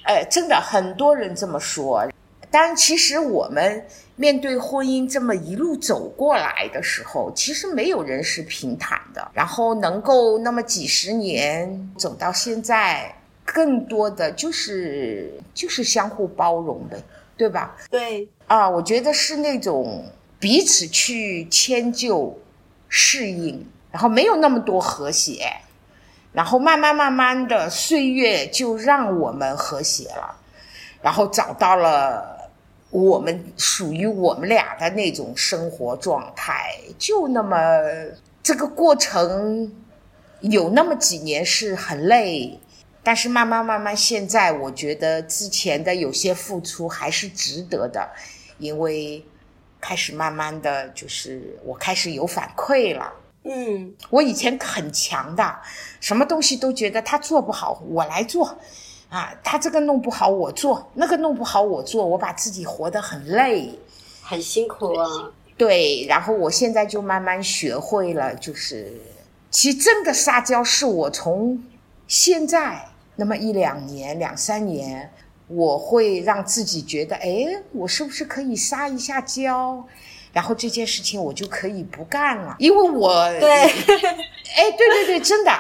哎，真的很多人这么说。但其实我们面对婚姻这么一路走过来的时候，其实没有人是平坦的。然后能够那么几十年走到现在。更多的就是就是相互包容呗，对吧？对啊，我觉得是那种彼此去迁就、适应，然后没有那么多和谐，然后慢慢慢慢的岁月就让我们和谐了，然后找到了我们属于我们俩的那种生活状态，就那么这个过程有那么几年是很累。但是慢慢慢慢，现在我觉得之前的有些付出还是值得的，因为开始慢慢的就是我开始有反馈了。嗯，我以前很强的，什么东西都觉得他做不好，我来做，啊，他这个弄不好我做，那个弄不好我做，我把自己活得很累，很辛苦啊。对，然后我现在就慢慢学会了，就是其实真的撒娇是我从现在。那么一两年、两三年，我会让自己觉得，哎，我是不是可以撒一下娇，然后这件事情我就可以不干了？因为我对，哎，对对对，真的，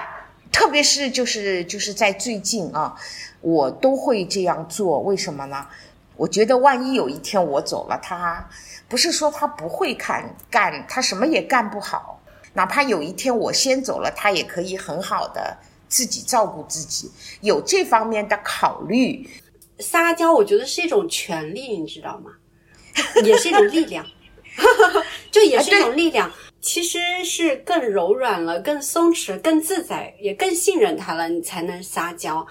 特别是就是就是在最近啊，我都会这样做。为什么呢？我觉得万一有一天我走了，他不是说他不会看干，他什么也干不好。哪怕有一天我先走了，他也可以很好的。自己照顾自己，有这方面的考虑。撒娇，我觉得是一种权利，你知道吗？也是一种力量，就也是一种力量。其实是更柔软了，更松弛，更自在，也更信任他了，你才能撒娇。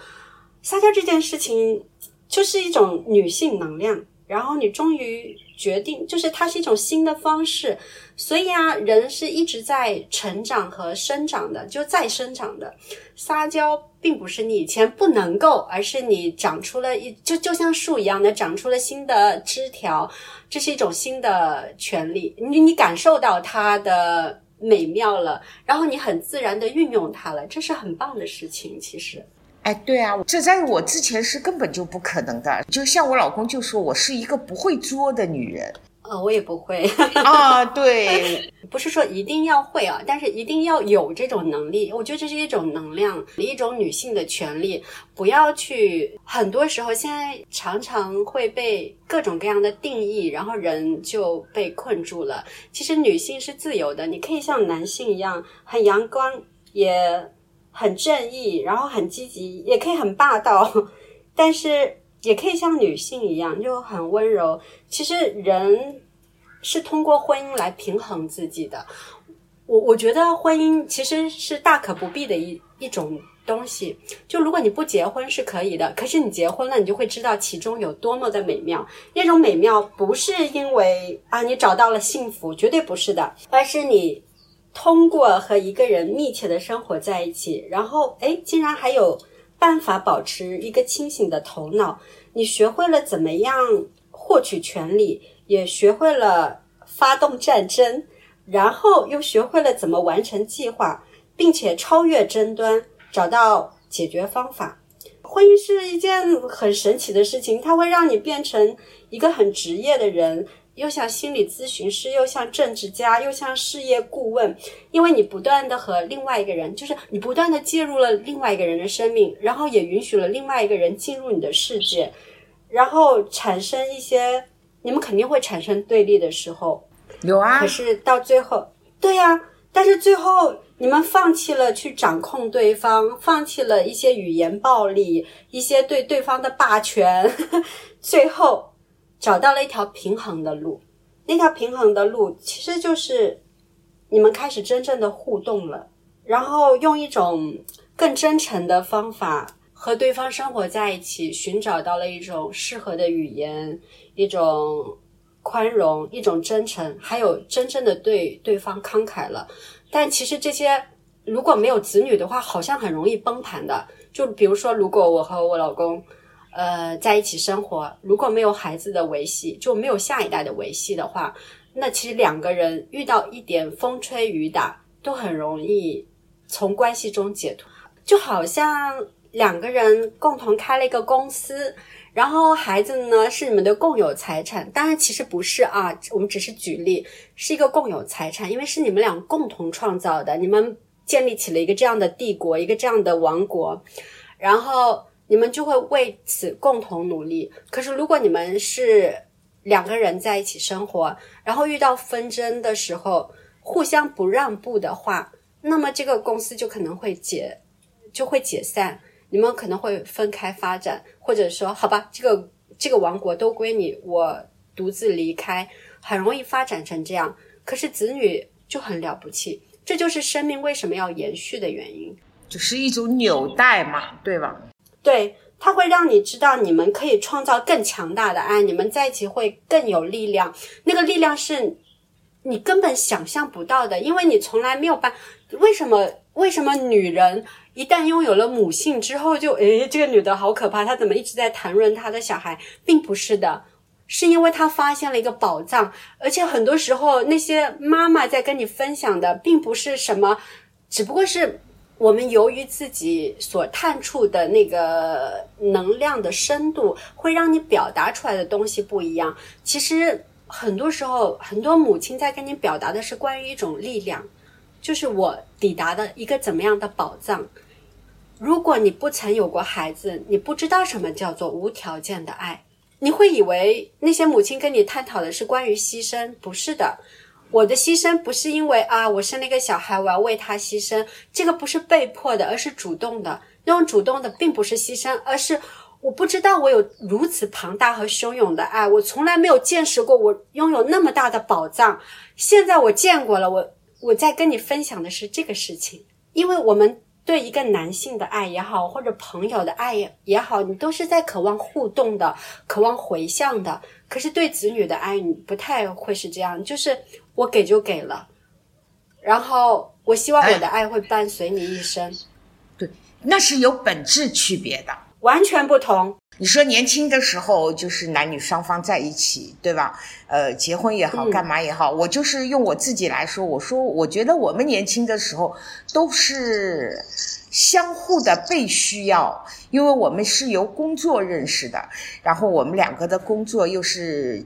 撒娇这件事情就是一种女性能量，然后你终于。决定就是它是一种新的方式，所以啊，人是一直在成长和生长的，就在生长的。撒娇并不是你以前不能够，而是你长出了一就就像树一样的长出了新的枝条，这是一种新的权利。你你感受到它的美妙了，然后你很自然的运用它了，这是很棒的事情。其实。哎，对啊，这在我之前是根本就不可能的。就像我老公就说，我是一个不会作的女人呃，我也不会啊，对，不是说一定要会啊，但是一定要有这种能力。我觉得这是一种能量，一种女性的权利。不要去，很多时候现在常常会被各种各样的定义，然后人就被困住了。其实女性是自由的，你可以像男性一样很阳光，也很正义，然后很积极，也可以很霸道，但是。也可以像女性一样就很温柔。其实人是通过婚姻来平衡自己的。我我觉得婚姻其实是大可不必的一一种东西。就如果你不结婚是可以的，可是你结婚了，你就会知道其中有多么的美妙。那种美妙不是因为啊你找到了幸福，绝对不是的，而是你通过和一个人密切的生活在一起，然后哎，竟然还有。办法保持一个清醒的头脑，你学会了怎么样获取权利，也学会了发动战争，然后又学会了怎么完成计划，并且超越争端，找到解决方法。婚姻是一件很神奇的事情，它会让你变成一个很职业的人。又像心理咨询师，又像政治家，又像事业顾问，因为你不断的和另外一个人，就是你不断的介入了另外一个人的生命，然后也允许了另外一个人进入你的世界，然后产生一些，你们肯定会产生对立的时候，有啊。可是到最后，对呀，但是最后你们放弃了去掌控对方，放弃了一些语言暴力，一些对对方的霸权，最后。找到了一条平衡的路，那条平衡的路其实就是你们开始真正的互动了，然后用一种更真诚的方法和对方生活在一起，寻找到了一种适合的语言，一种宽容，一种真诚，还有真正的对对方慷慨了。但其实这些如果没有子女的话，好像很容易崩盘的。就比如说，如果我和我老公。呃，在一起生活，如果没有孩子的维系，就没有下一代的维系的话，那其实两个人遇到一点风吹雨打，都很容易从关系中解脱。就好像两个人共同开了一个公司，然后孩子呢是你们的共有财产，当然其实不是啊，我们只是举例，是一个共有财产，因为是你们俩共同创造的，你们建立起了一个这样的帝国，一个这样的王国，然后。你们就会为此共同努力。可是，如果你们是两个人在一起生活，然后遇到纷争的时候，互相不让步的话，那么这个公司就可能会解，就会解散。你们可能会分开发展，或者说，好吧，这个这个王国都归你，我独自离开，很容易发展成这样。可是子女就很了不起，这就是生命为什么要延续的原因，就是一种纽带嘛，对吧？对，它会让你知道你们可以创造更强大的爱，你们在一起会更有力量。那个力量是你根本想象不到的，因为你从来没有办。为什么？为什么女人一旦拥有了母性之后，就诶，这个女的好可怕，她怎么一直在谈论她的小孩？并不是的，是因为她发现了一个宝藏，而且很多时候那些妈妈在跟你分享的，并不是什么，只不过是。我们由于自己所探触的那个能量的深度，会让你表达出来的东西不一样。其实很多时候，很多母亲在跟你表达的是关于一种力量，就是我抵达的一个怎么样的宝藏。如果你不曾有过孩子，你不知道什么叫做无条件的爱，你会以为那些母亲跟你探讨的是关于牺牲，不是的。我的牺牲不是因为啊，我生了一个小孩，我要为他牺牲，这个不是被迫的，而是主动的。那种主动的并不是牺牲，而是我不知道我有如此庞大和汹涌的爱，我从来没有见识过我拥有那么大的宝藏。现在我见过了，我我在跟你分享的是这个事情，因为我们。对一个男性的爱也好，或者朋友的爱也也好，你都是在渴望互动的，渴望回向的。可是对子女的爱，你不太会是这样，就是我给就给了，然后我希望我的爱会伴随你一生。对，那是有本质区别的，完全不同。你说年轻的时候就是男女双方在一起，对吧？呃，结婚也好，干嘛也好，我就是用我自己来说，我说我觉得我们年轻的时候都是相互的被需要，因为我们是由工作认识的，然后我们两个的工作又是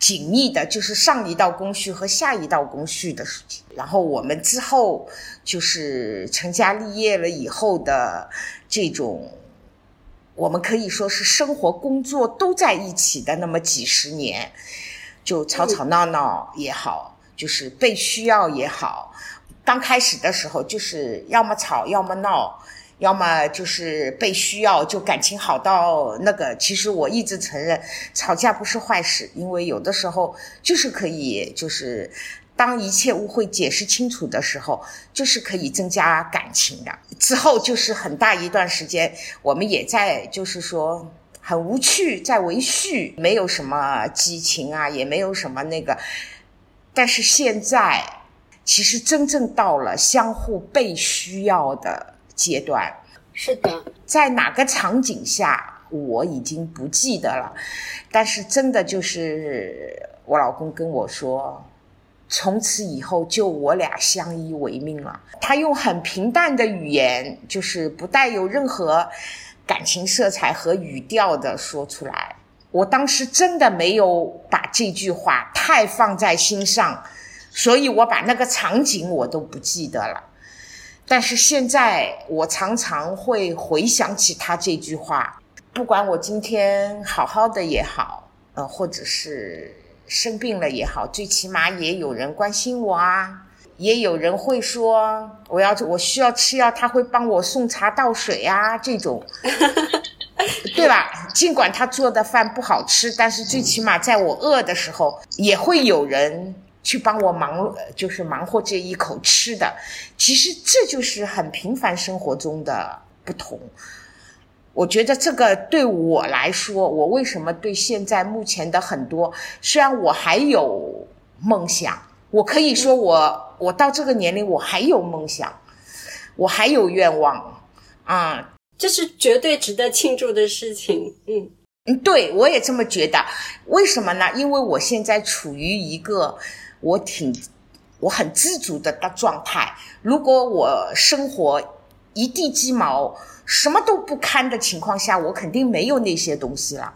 紧密的，就是上一道工序和下一道工序的事情。然后我们之后就是成家立业了以后的这种，我们可以说是生活工作都在一起的那么几十年，就吵吵闹闹也好，就是被需要也好。刚开始的时候就是要么吵，要么闹。要么就是被需要，就感情好到那个。其实我一直承认，吵架不是坏事，因为有的时候就是可以，就是当一切误会解释清楚的时候，就是可以增加感情的。之后就是很大一段时间，我们也在就是说很无趣，在维续，没有什么激情啊，也没有什么那个。但是现在，其实真正到了相互被需要的。阶段是的，在哪个场景下我已经不记得了，但是真的就是我老公跟我说，从此以后就我俩相依为命了。他用很平淡的语言，就是不带有任何感情色彩和语调的说出来。我当时真的没有把这句话太放在心上，所以我把那个场景我都不记得了。但是现在我常常会回想起他这句话，不管我今天好好的也好，呃，或者是生病了也好，最起码也有人关心我啊，也有人会说我要我需要吃药，他会帮我送茶倒水啊，这种，对吧？尽管他做的饭不好吃，但是最起码在我饿的时候，也会有人。去帮我忙，就是忙活这一口吃的。其实这就是很平凡生活中的不同。我觉得这个对我来说，我为什么对现在目前的很多，虽然我还有梦想，我可以说我我到这个年龄我还有梦想，我还有愿望啊，这是绝对值得庆祝的事情。嗯嗯，对我也这么觉得。为什么呢？因为我现在处于一个。我挺，我很知足的状态。如果我生活一地鸡毛，什么都不堪的情况下，我肯定没有那些东西了。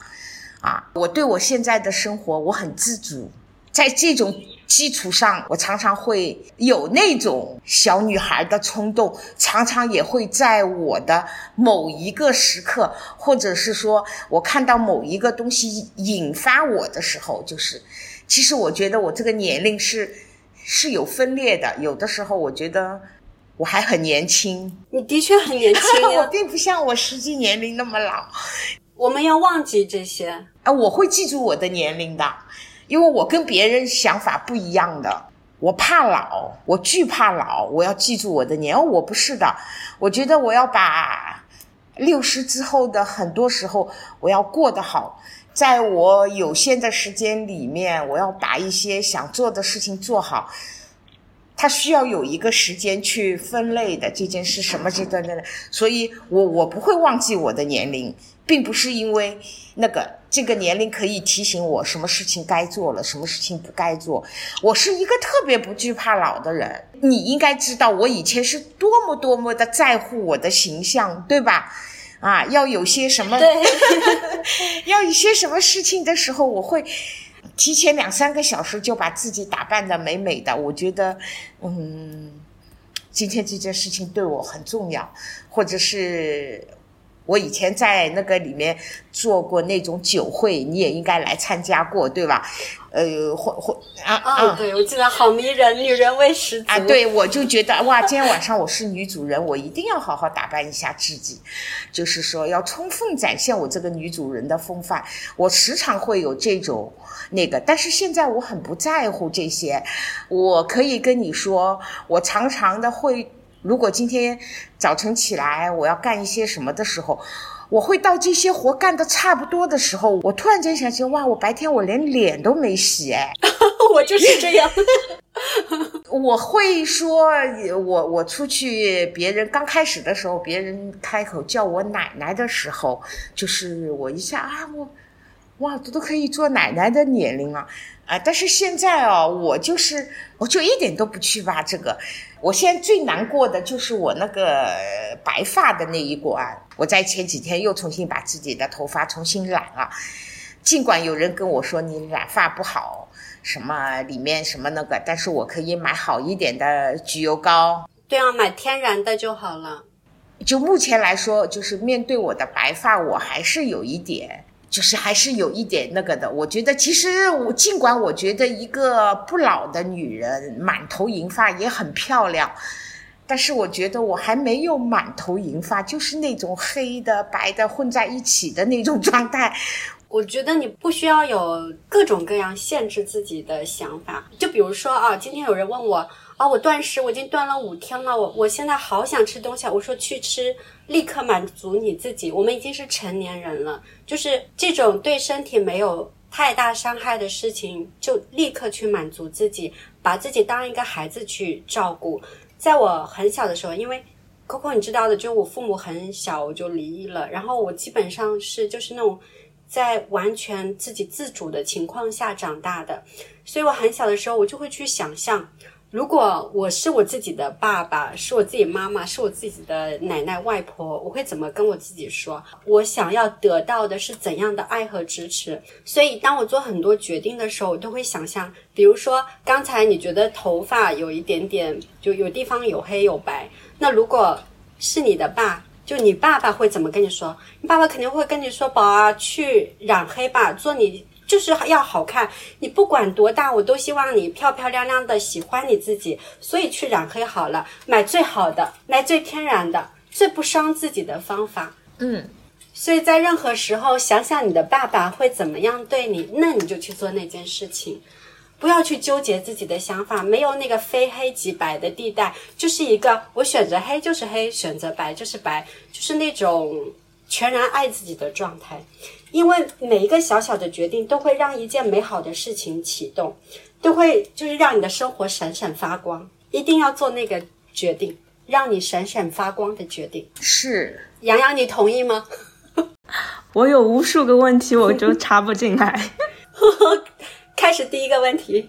啊，我对我现在的生活我很知足，在这种基础上，我常常会有那种小女孩的冲动，常常也会在我的某一个时刻，或者是说我看到某一个东西引发我的时候，就是。其实我觉得我这个年龄是是有分裂的，有的时候我觉得我还很年轻。你的确很年轻，我并不像我实际年龄那么老。我们要忘记这些啊！我会记住我的年龄的，因为我跟别人想法不一样的。我怕老，我惧怕老，我要记住我的年。我不是的，我觉得我要把六十之后的很多时候我要过得好。在我有限的时间里面，我要把一些想做的事情做好。他需要有一个时间去分类的这件事什么阶段的，所以我我不会忘记我的年龄，并不是因为那个这个年龄可以提醒我什么事情该做了，什么事情不该做。我是一个特别不惧怕老的人，你应该知道我以前是多么多么的在乎我的形象，对吧？啊，要有些什么？要一些什么事情的时候，我会提前两三个小时就把自己打扮的美美的。我觉得，嗯，今天这件事情对我很重要，或者是。我以前在那个里面做过那种酒会，你也应该来参加过，对吧？呃，或或啊啊，对，我记得好迷人，女人味十足啊！对，我就觉得哇，今天晚上我是女主人，我一定要好好打扮一下自己，就是说要充分展现我这个女主人的风范。我时常会有这种那个，但是现在我很不在乎这些。我可以跟你说，我常常的会。如果今天早晨起来我要干一些什么的时候，我会到这些活干的差不多的时候，我突然间想起，哇，我白天我连脸都没洗，哎，我就是这样。我会说，我我出去，别人刚开始的时候，别人开口叫我奶奶的时候，就是我一下啊，我哇，这都可以做奶奶的年龄了。啊！但是现在哦，我就是，我就一点都不去挖这个。我现在最难过的就是我那个白发的那一关。我在前几天又重新把自己的头发重新染了，尽管有人跟我说你染发不好，什么里面什么那个，但是我可以买好一点的焗油膏。对啊，买天然的就好了。就目前来说，就是面对我的白发，我还是有一点，就是还是有一点那个的。我觉得其实我尽管我觉得一个不老的女人满头银发也很漂亮。但是我觉得我还没有满头银发，就是那种黑的白的混在一起的那种状态。我觉得你不需要有各种各样限制自己的想法。就比如说啊，今天有人问我啊，我断食，我已经断了五天了，我我现在好想吃东西。我说去吃，立刻满足你自己。我们已经是成年人了，就是这种对身体没有太大伤害的事情，就立刻去满足自己，把自己当一个孩子去照顾。在我很小的时候，因为 Coco 你知道的，就我父母很小我就离异了，然后我基本上是就是那种在完全自己自主的情况下长大的，所以我很小的时候我就会去想象。如果我是我自己的爸爸，是我自己妈妈，是我自己的奶奶外婆，我会怎么跟我自己说？我想要得到的是怎样的爱和支持？所以，当我做很多决定的时候，我都会想象，比如说刚才你觉得头发有一点点，就有地方有黑有白，那如果是你的爸，就你爸爸会怎么跟你说？你爸爸肯定会跟你说：“宝啊，去染黑吧，做你。”就是要好看，你不管多大，我都希望你漂漂亮亮的，喜欢你自己，所以去染黑好了，买最好的，买最天然的，最不伤自己的方法。嗯，所以在任何时候，想想你的爸爸会怎么样对你，那你就去做那件事情，不要去纠结自己的想法，没有那个非黑即白的地带，就是一个我选择黑就是黑，选择白就是白，就是那种全然爱自己的状态。因为每一个小小的决定都会让一件美好的事情启动，都会就是让你的生活闪闪发光。一定要做那个决定，让你闪闪发光的决定。是，洋洋，你同意吗？我有无数个问题，我就插不进来。开始第一个问题，